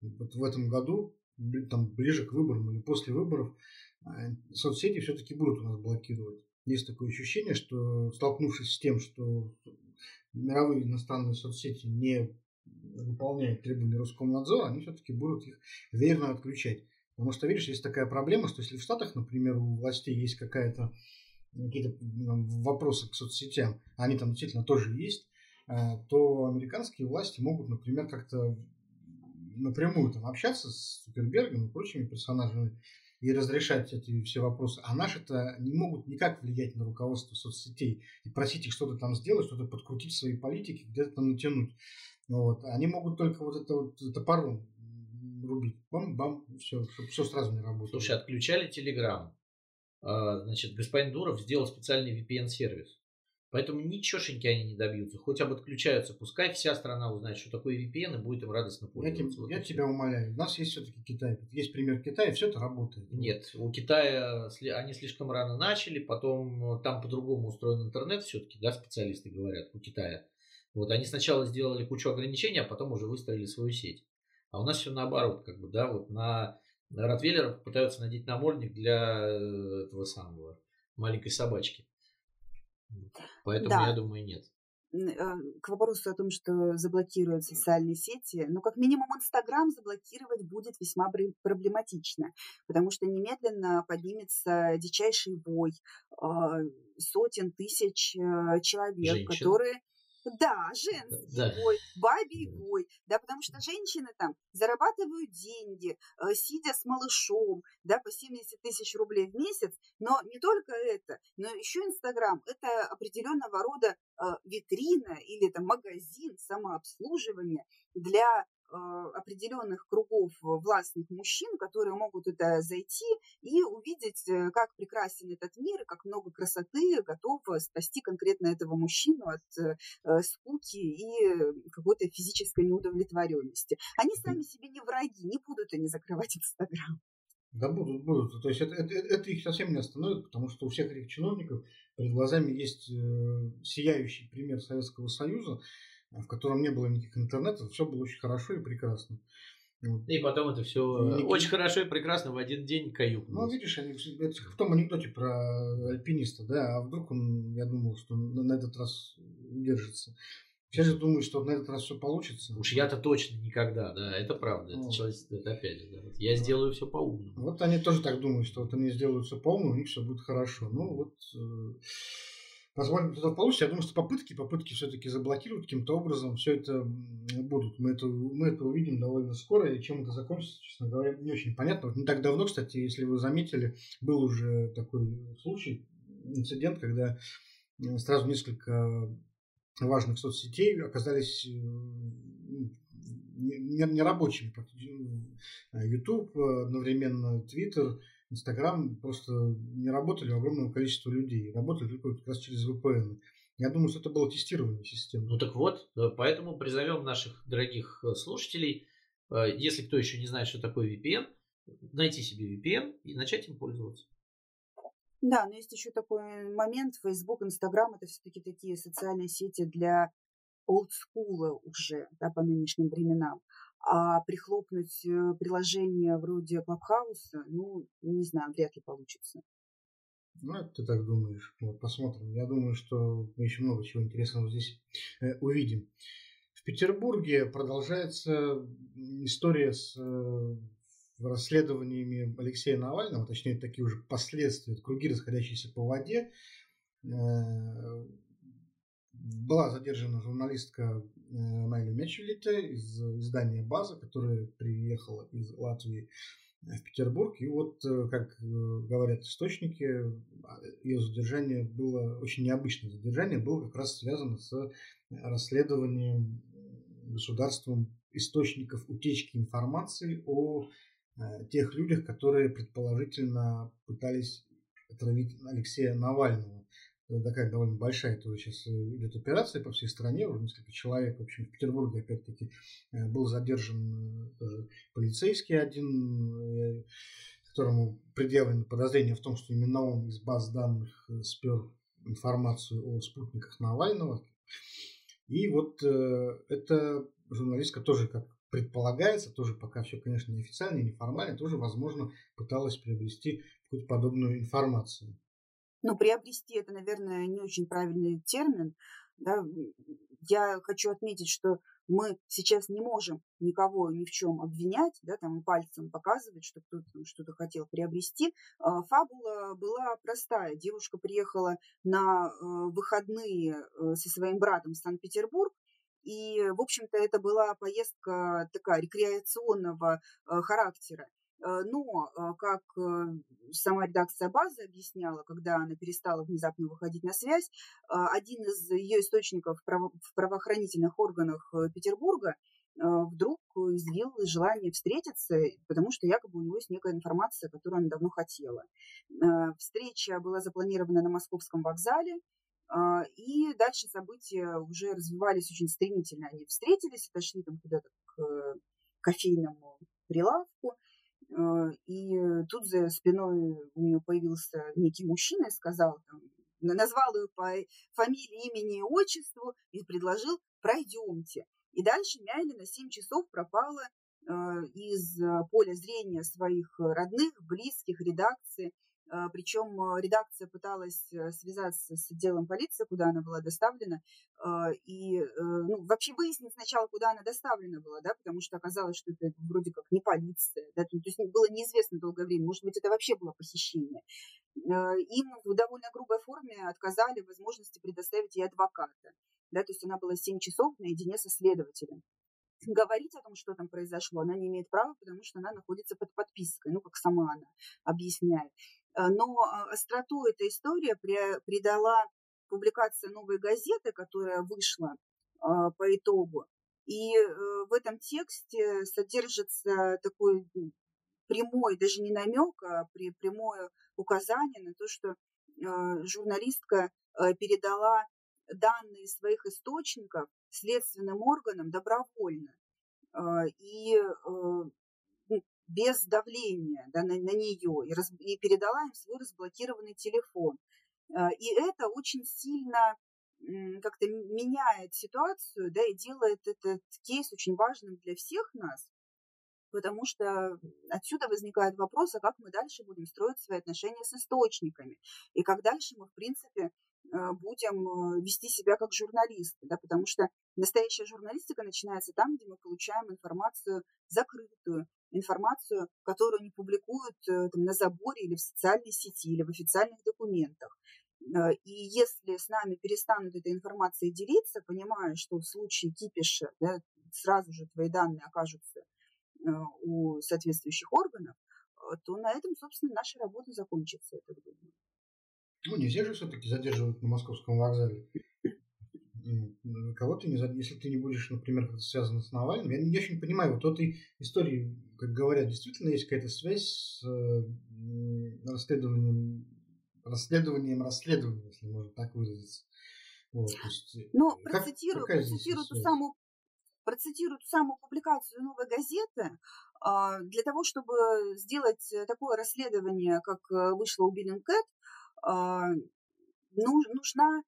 вот в этом году, там, ближе к выборам или после выборов, а, соцсети все-таки будут у нас блокировать. Есть такое ощущение, что столкнувшись с тем, что мировые иностранные соцсети не выполняют требования Роскомнадзора, они все-таки будут их верно отключать. Потому что, видишь, есть такая проблема, что если в Штатах, например, у властей есть какая-то какие-то вопросы к соцсетям, они там действительно тоже есть, э, то американские власти могут, например, как-то напрямую там общаться с Супербергом и прочими персонажами и разрешать эти все вопросы. А наши-то не могут никак влиять на руководство соцсетей и просить их что-то там сделать, что-то подкрутить в своей политике, где-то там натянуть. Вот. Они могут только вот это вот топором рубить. Бам-бам, все, чтобы все сразу не работало. Слушай, отключали Telegram. А, значит, господин Дуров сделал специальный VPN-сервис. Поэтому ничегошеньки они не добьются. Хоть об отключаются, пускай вся страна узнает, что такое VPN, и будет им радостно пользоваться. Я, вот я тебя умоляю. У нас есть все-таки Китай. Есть пример Китая, все это работает. Нет, у Китая они слишком рано начали, потом там по-другому устроен интернет все-таки, да, специалисты говорят, у Китая. Вот они сначала сделали кучу ограничений, а потом уже выстроили свою сеть. А у нас все наоборот, как бы, да, вот на, на Ротвейлера пытаются надеть намордник для э, этого самого маленькой собачки. Поэтому да. я думаю, нет. Э, к вопросу о том, что заблокируют социальные сети, ну, как минимум, Инстаграм заблокировать будет весьма проблематично, потому что немедленно поднимется дичайший бой а, сотен тысяч э, человек, Женщин. которые да, женский да. бой, бабий бой, да, потому что женщины там зарабатывают деньги, э, сидя с малышом, да, по 70 тысяч рублей в месяц, но не только это, но еще Инстаграм – это определенного рода э, витрина или это магазин самообслуживания для определенных кругов властных мужчин, которые могут туда зайти и увидеть, э, как прекрасен этот мир, и как много красоты готово спасти конкретно этого мужчину от э, скуки и какой-то физической неудовлетворенности. Они сами себе не враги, не будут они закрывать Инстаграм. Да будут, будут. То есть это, это, это их совсем не остановит, потому что у всех этих чиновников перед глазами есть э, сияющий пример Советского Союза, в котором не было никаких интернетов, все было очень хорошо и прекрасно. И потом это все и, очень хорошо и прекрасно в один день каюк. Ну, видишь, это в том анекдоте про альпиниста, да, а вдруг он, я думал, что на этот раз удержится. Сейчас же думаю, что на этот раз все получится. Уж я-то точно никогда, да, это правда. Это, человечество, это опять же, да. я сделаю все по умному. Вот они тоже так думают, что вот они сделают все по умному, у них все будет хорошо. Ну вот э, Посмотрим, что получится. Я думаю, что попытки, попытки все-таки заблокировать каким-то образом, все это будут. Мы это, мы это увидим довольно скоро, и чем это закончится, честно говоря, не очень понятно. Вот не так давно, кстати, если вы заметили, был уже такой случай, инцидент, когда сразу несколько важных соцсетей оказались нерабочими. YouTube, одновременно Twitter, Инстаграм просто не работали огромного количества людей. Работали только как раз через VPN. Я думаю, что это было тестирование системы. Ну так вот, э, поэтому призовем наших дорогих э, слушателей, э, если кто еще не знает, что такое VPN, найти себе VPN и начать им пользоваться. Да, но есть еще такой момент. Facebook, Instagram это все-таки такие социальные сети для олдскула уже, да, по нынешним временам. А прихлопнуть э, приложение вроде Клабхауса, ну, не знаю, вряд ли получится. Ну, это ты так думаешь. Вот, посмотрим. Я думаю, что мы еще много чего интересного здесь э, увидим. В Петербурге продолжается история с э, расследованиями Алексея Навального, точнее, такие уже последствия, круги, расходящиеся по воде. Э, была задержана журналистка э, Найля Мечелита из издания «База», которая приехала из Латвии в Петербург. И вот, э, как э, говорят источники, ее задержание было очень необычное. Задержание было как раз связано с расследованием государством источников утечки информации о тех людях, которые предположительно пытались отравить Алексея Навального такая довольно большая тоже сейчас э, идет операция по всей стране, уже несколько человек, в общем, в Петербурге опять-таки э, был задержан э, полицейский один, которому предъявлено подозрение в том, что именно он из баз данных спер информацию о спутниках Навального. И вот э, эта журналистка тоже, как предполагается, тоже пока все, конечно, неофициально, неформально, тоже, возможно, пыталась приобрести какую-то подобную информацию. Ну, приобрести это, наверное, не очень правильный термин. Да? Я хочу отметить, что мы сейчас не можем никого ни в чем обвинять, да, там пальцем показывать, что кто-то что-то хотел приобрести. А, фабула была простая. Девушка приехала на э, выходные э, со своим братом в Санкт-Петербург, и, в общем-то, это была поездка такая рекреационного э, характера. Э, но, э, как э, сама редакция базы объясняла, когда она перестала внезапно выходить на связь, один из ее источников в правоохранительных органах Петербурга вдруг изъявил желание встретиться, потому что якобы у него есть некая информация, которую она давно хотела. Встреча была запланирована на московском вокзале, и дальше события уже развивались очень стремительно. Они встретились, отошли там куда-то к кофейному прилавку, и тут за спиной у нее появился некий мужчина и сказал, там, назвал ее по фамилии, имени и отчеству и предложил «пройдемте». И дальше Мяйли на 7 часов пропала э, из поля зрения своих родных, близких, редакции – Причем а, редакция пыталась э, связаться с отделом полиции, куда она была доставлена, а, и э, ну, вообще выяснить сначала, куда она доставлена была, да, потому что оказалось, что это вроде как не полиция, да, то есть было неизвестно долгое время, может быть, это вообще было похищение. Им в довольно грубой форме отказали возможности предоставить ей адвоката, да, то есть она была 7 часов наедине со следователем говорить о том, что там произошло, она не имеет права, потому что она находится под подпиской, ну, как сама она объясняет. Э, но а, остроту эта история придала публикация новой газеты, которая вышла а, по итогу. И э, в этом тексте содержится такой прямой, даже не намек, а прямое указание на то, что э, журналистка передала данные своих источников следственным органам добровольно. И без давления да, на, на нее и, раз, и передала им свой разблокированный телефон. Э, и это очень сильно как-то меняет ситуацию, да, и делает этот кейс очень важным для всех нас, потому что отсюда возникает вопрос, а как мы дальше будем строить свои отношения с источниками, и как дальше мы, в принципе, э, будем э, вести себя как журналисты, да, потому что настоящая журналистика начинается там, где мы получаем информацию закрытую, информацию, которую не публикуют э, там, на заборе или в социальной сети, или в официальных документах. И если с нами перестанут этой информацией делиться, понимая, что в случае кипиша да, сразу же твои данные окажутся Э, у соответствующих органов, э, то на этом, собственно, наша работа закончится, я так думаю. Ну, не все же все-таки задерживают на московском вокзале. Кого ты не если ты не будешь, например, связан с Навальным. Я не очень понимаю, вот этой истории, как говорят, действительно есть какая-то связь с расследованием, расследованием расследования, если можно так выразиться. Вот, есть, ну, как, процитирую, процитирую ту самую процитирую ту самую публикацию «Новой газеты», а, для того, чтобы сделать такое расследование, как э, вышло у Биллингкэт, а, нужна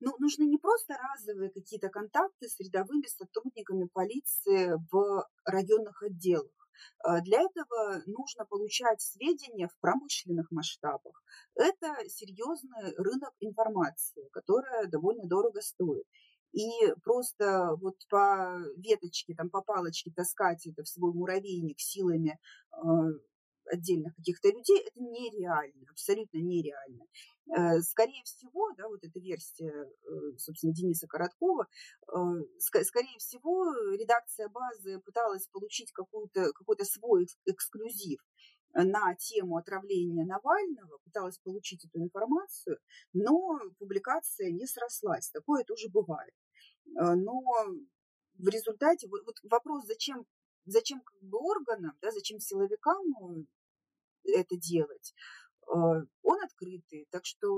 ну, нужны не просто разовые какие-то контакты с рядовыми сотрудниками полиции в районных отделах. А, для этого нужно получать сведения в промышленных масштабах. Это серьезный рынок информации, которая довольно дорого стоит и просто вот по веточке, там, по палочке таскать это в свой муравейник силами э, отдельных каких-то людей, это нереально, абсолютно нереально. Э, скорее всего, да, вот эта версия, э, собственно, Дениса Короткова, э, скорее всего, редакция базы пыталась получить какой-то какой свой эксклюзив на тему отравления Навального, пыталась получить эту информацию, но публикация не срослась. Такое тоже бывает. Но в результате вот, вот вопрос, зачем, зачем как бы органам, да, зачем силовикам это делать, э, он открытый. Так что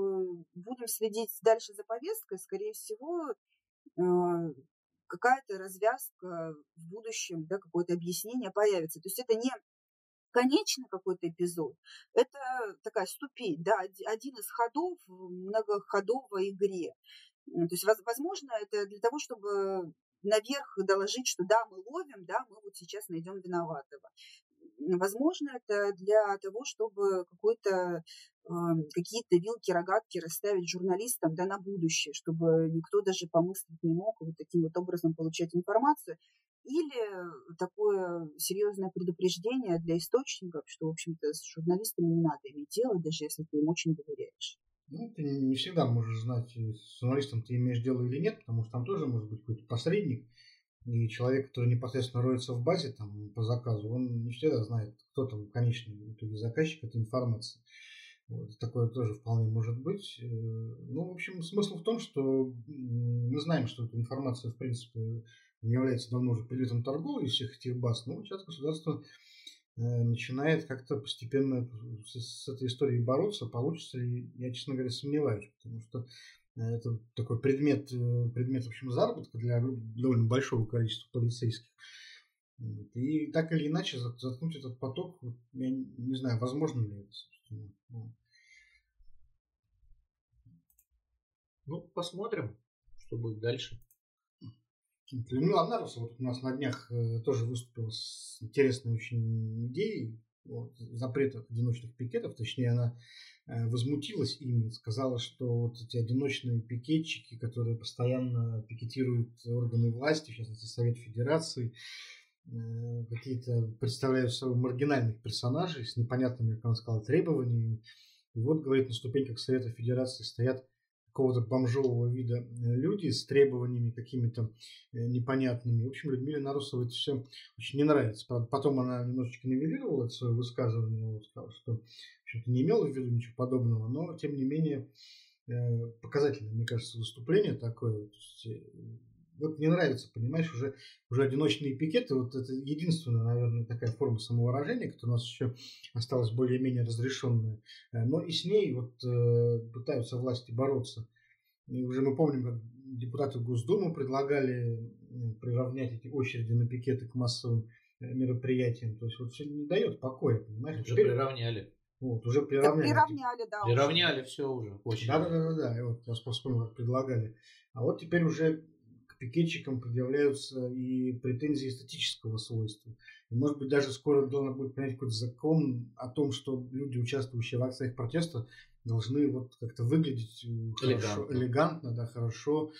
будем следить дальше за повесткой. Скорее всего, какая-то развязка в будущем, да, какое-то объяснение появится. То есть это не конечный какой-то эпизод, это такая ступень, да, один из ходов в многоходовой игре. То есть, возможно, это для того, чтобы наверх доложить, что да, мы ловим, да, мы вот сейчас найдем виноватого. Возможно, это для того, чтобы какой-то э, какие-то вилки, рогатки расставить журналистам да, на будущее, чтобы никто даже помыслить не мог вот таким вот образом получать информацию. Или такое серьезное предупреждение для источников, что, в общем-то, с журналистами не надо иметь дело, даже если ты им очень доверяешь. Ну, ты не всегда можешь знать, с журналистом ты имеешь дело или нет, потому что там тоже может быть какой-то посредник, и человек, который непосредственно роется в базе там, по заказу, он не всегда знает, кто там конечный итоге заказчик этой информации. Вот, такое тоже вполне может быть. Э, ну, в общем, смысл в том, что мы знаем, что эта информация, в принципе, не является давно уже предметом торговли всех этих баз, но сейчас государство э, начинает как-то постепенно с, этой историей бороться. Получится ли, я, честно говоря, сомневаюсь, потому что это такой предмет, предмет в общем, заработка для довольно большого количества полицейских. И так или иначе заткнуть этот поток, я не знаю, возможно ли это, собственно. Ну, посмотрим, что будет дальше. Людмила Анарусова вот у нас на днях э, тоже выступила с интересной очень идеей вот, запрета одиночных пикетов. Точнее, она э, возмутилась ими, сказала, что вот эти одиночные пикетчики, которые постоянно пикетируют органы власти, в частности Совет Федерации, э, какие-то представляют собой маргинальных персонажей с непонятными, как она сказала, требованиями. И вот, говорит, на ступеньках Совета Федерации стоят какого-то бомжового вида э, люди с требованиями какими-то э, непонятными. В общем, Людмиле Нарусовой это все очень не нравится. Потом она немножечко нивелировала это свое высказывание, сказала, что в не имела в виду ничего подобного, но, тем не менее, э, показательное, мне кажется, выступление такое. То есть, вот не нравится, понимаешь, уже, уже одиночные пикеты, вот это единственная, наверное, такая форма самовыражения, которая у нас еще осталась более-менее разрешенная. Э, но и с ней вот э, пытаются власти бороться. И уже мы помним, как депутаты Госдумы предлагали приравнять эти очереди на пикеты к массовым э, мероприятиям. То есть вот все не дает покоя, понимаешь? Уже Теперь... приравняли. Вот, уже приравняли. приравняли, да. Приравняли все уже. Очень. Да, да, да, да. И вот я вспомнил, как предлагали. А вот теперь уже пикетчикам предъявляются и претензии эстетического свойства. И, может быть, даже скоро должен будет принять какой-то закон о том, что люди, участвующие в акциях протеста, должны вот как-то выглядеть элегантно, хорошо, элегантно да, хорошо,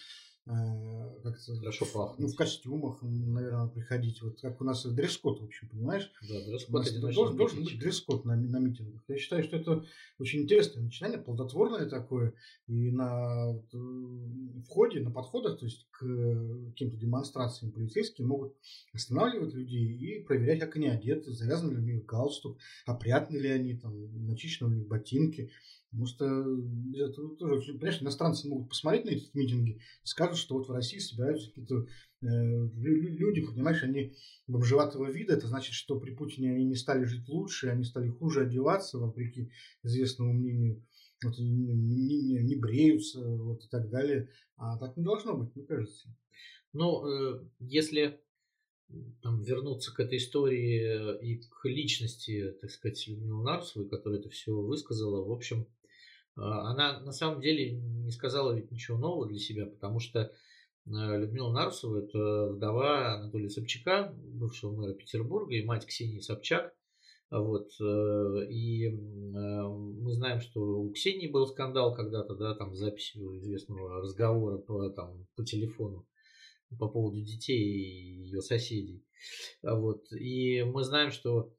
Э, как-то Хорошо пахнет. Ну, в костюмах, наверное, приходить. Вот как у нас дресс-код, в общем, понимаешь? Да, дресс-код. Должен, должен быть дресс-код на, на митингах. Я считаю, что это очень интересное начинание, плодотворное такое. И на вот, э, входе, на подходах, то есть к каким-то демонстрациям полицейские могут останавливать людей и проверять, как они одеты, завязаны ли у них галстук, опрятны ли они, там, начищены ли ботинки. Потому что это тоже, понимаешь, иностранцы могут посмотреть на эти митинги и скажут, что вот в России собираются какие-то э, люди, понимаешь, они бомжеватого вида. Это значит, что при Путине они не стали жить лучше, они стали хуже одеваться, вопреки известному мнению. Вот, не, не, не бреются вот, и так далее. А так не должно быть, мне кажется. Ну, э, если там, вернуться к этой истории и к личности, так сказать, Людмилы Нарусовой, которая это все высказала, в общем, она на самом деле не сказала ведь ничего нового для себя, потому что э, Людмила Нарусова – это вдова Анатолия Собчака, бывшего мэра Петербурга, и мать Ксении Собчак. Вот. Э, и э, мы знаем, что у Ксении был скандал когда-то, да, там с записью известного разговора по, там, по телефону по поводу детей и ее соседей. Вот. И мы знаем, что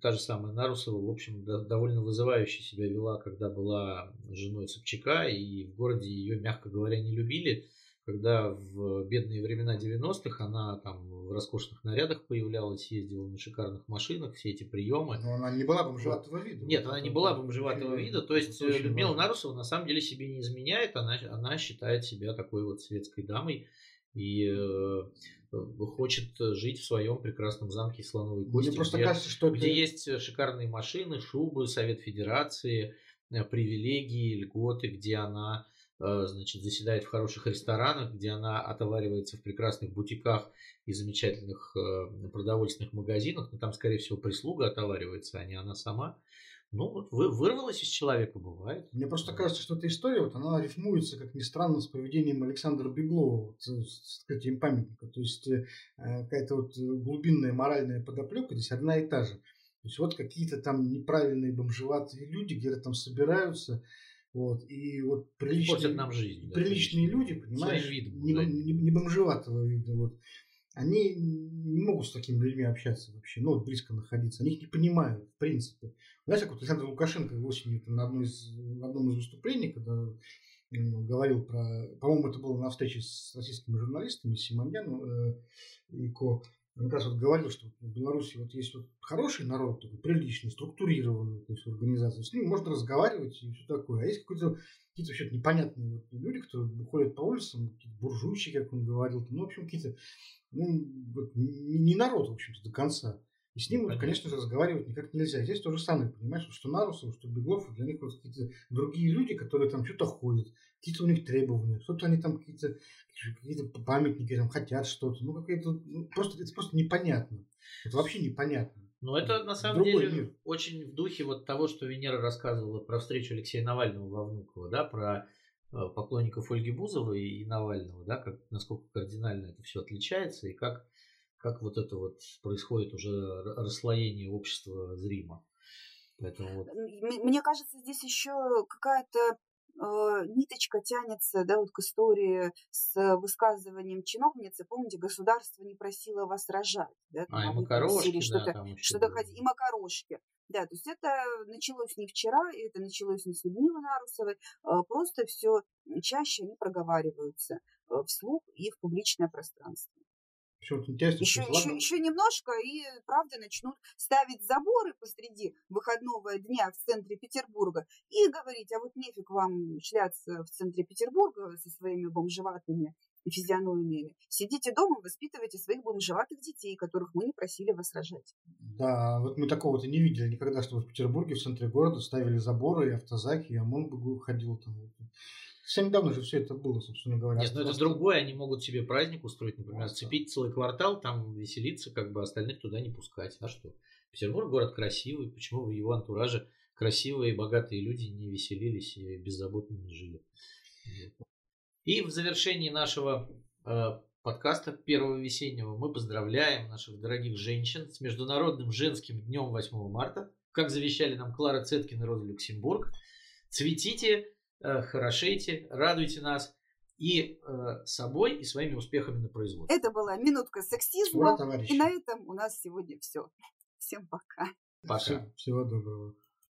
та же самая Нарусова, в общем, довольно вызывающе себя вела, когда была женой Собчака, и в городе ее, мягко говоря, не любили, когда в бедные времена 90-х она там в роскошных нарядах появлялась, ездила на шикарных машинах, все эти приемы. Но она не была бомжеватого вида. Нет, она не была бомжеватого вида, то есть Людмила важно. Нарусова на самом деле себе не изменяет, она, она считает себя такой вот светской дамой, и э, хочет жить в своем прекрасном замке Слоновой Кости, Мне просто где, кажется, что где это... есть шикарные машины, шубы, Совет Федерации, э, привилегии, льготы, где она э, значит, заседает в хороших ресторанах, где она отоваривается в прекрасных бутиках и замечательных продовольственных магазинах, но там, скорее всего, прислуга отоваривается, а не она сама. Ну, вот вы, вырвалось из человека, бывает. Мне просто кажется, что эта история, вот она рифмуется, как ни странно, с поведением Александра Беглова, вот, с открытием памятника. То есть, э, какая-то вот глубинная моральная подоплека здесь одна и та же. То есть, вот какие-то там неправильные бомжеватые люди где-то там собираются, вот, и вот приличные, нам жизнь, приличные да, люди, понимаешь, видом, не, да. не, не бомжеватого вида, вот, они не могут с такими людьми общаться вообще, ну, вот близко находиться. Они их не понимают, в принципе. Знаете, как вот Александр Лукашенко осенью на, одной из, на одном из выступлений, когда говорил про... По-моему, это было на встрече с российскими журналистами, Симоньян э, и Ко. Как раз вот говорил, что в Беларуси вот есть вот хороший народ, такой приличный, структурированный, то есть организация, с ним можно разговаривать и все такое. А есть какой-то какие-то вообще непонятные вот люди, которые ходят по улицам, какие-то буржуйчики, как он говорил, ну, в общем, какие-то ну, вот, не народ, в общем-то, до конца. И с ним, вот, конечно же, разговаривать никак нельзя. Здесь то же самое, понимаешь, что Нарусов, что Беглов, для них вот какие-то другие люди, которые там что-то ходят, какие-то у них требования, что-то они там какие-то какие памятники там хотят что-то. Ну, какие-то, ну, просто, это просто непонятно. Это вообще непонятно. Ну, это на самом Другой деле мир. очень в духе вот того, что Венера рассказывала про встречу Алексея Навального во Внуково, да, про Э, поклонников Ольги Бузовой и Навального, да, как, насколько кардинально это все отличается и как, как вот это вот происходит уже расслоение общества зримо. Поэтому вот. Мне кажется, здесь еще какая-то э, ниточка тянется да, вот к истории с высказыванием чиновницы. Помните, государство не просило вас рожать. Да, там, а, и макарошки, что-то, да, что-то и макарошки. Да, то есть это началось не вчера, это началось не с Людмилы Нарусовой, а просто все чаще они проговариваются э, вслух и в публичное пространство. Еще, еще, еще, еще немножко, и правда начнут ставить заборы посреди выходного дня в центре Петербурга и говорить, а вот нефиг вам шляться в центре Петербурга со своими бомжеватыми физиономиями. Сидите дома, воспитывайте своих бомжеватых детей, которых мы не просили вас рожать. Да, вот мы такого-то не видели никогда, что в Петербурге, в центре города ставили заборы, и автозаки, и ОМОН бы ходил там. Совсем недавно же все это было, собственно говоря. Нет, но ну это другое, они могут себе праздник устроить, например, сцепить целый квартал, там веселиться, как бы остальных туда не пускать. А что? Петербург город красивый, почему в его антураже красивые, богатые люди не веселились и беззаботно не жили. И в завершении нашего э, подкаста первого весеннего мы поздравляем наших дорогих женщин с Международным женским днем 8 марта. Как завещали нам Клара Цеткин и Роза Люксембург. Цветите, хорошейте, радуйте нас и э, собой, и своими успехами на производстве. Это была минутка сексизма. Ура, и на этом у нас сегодня все. Всем пока. Пока. Всего доброго.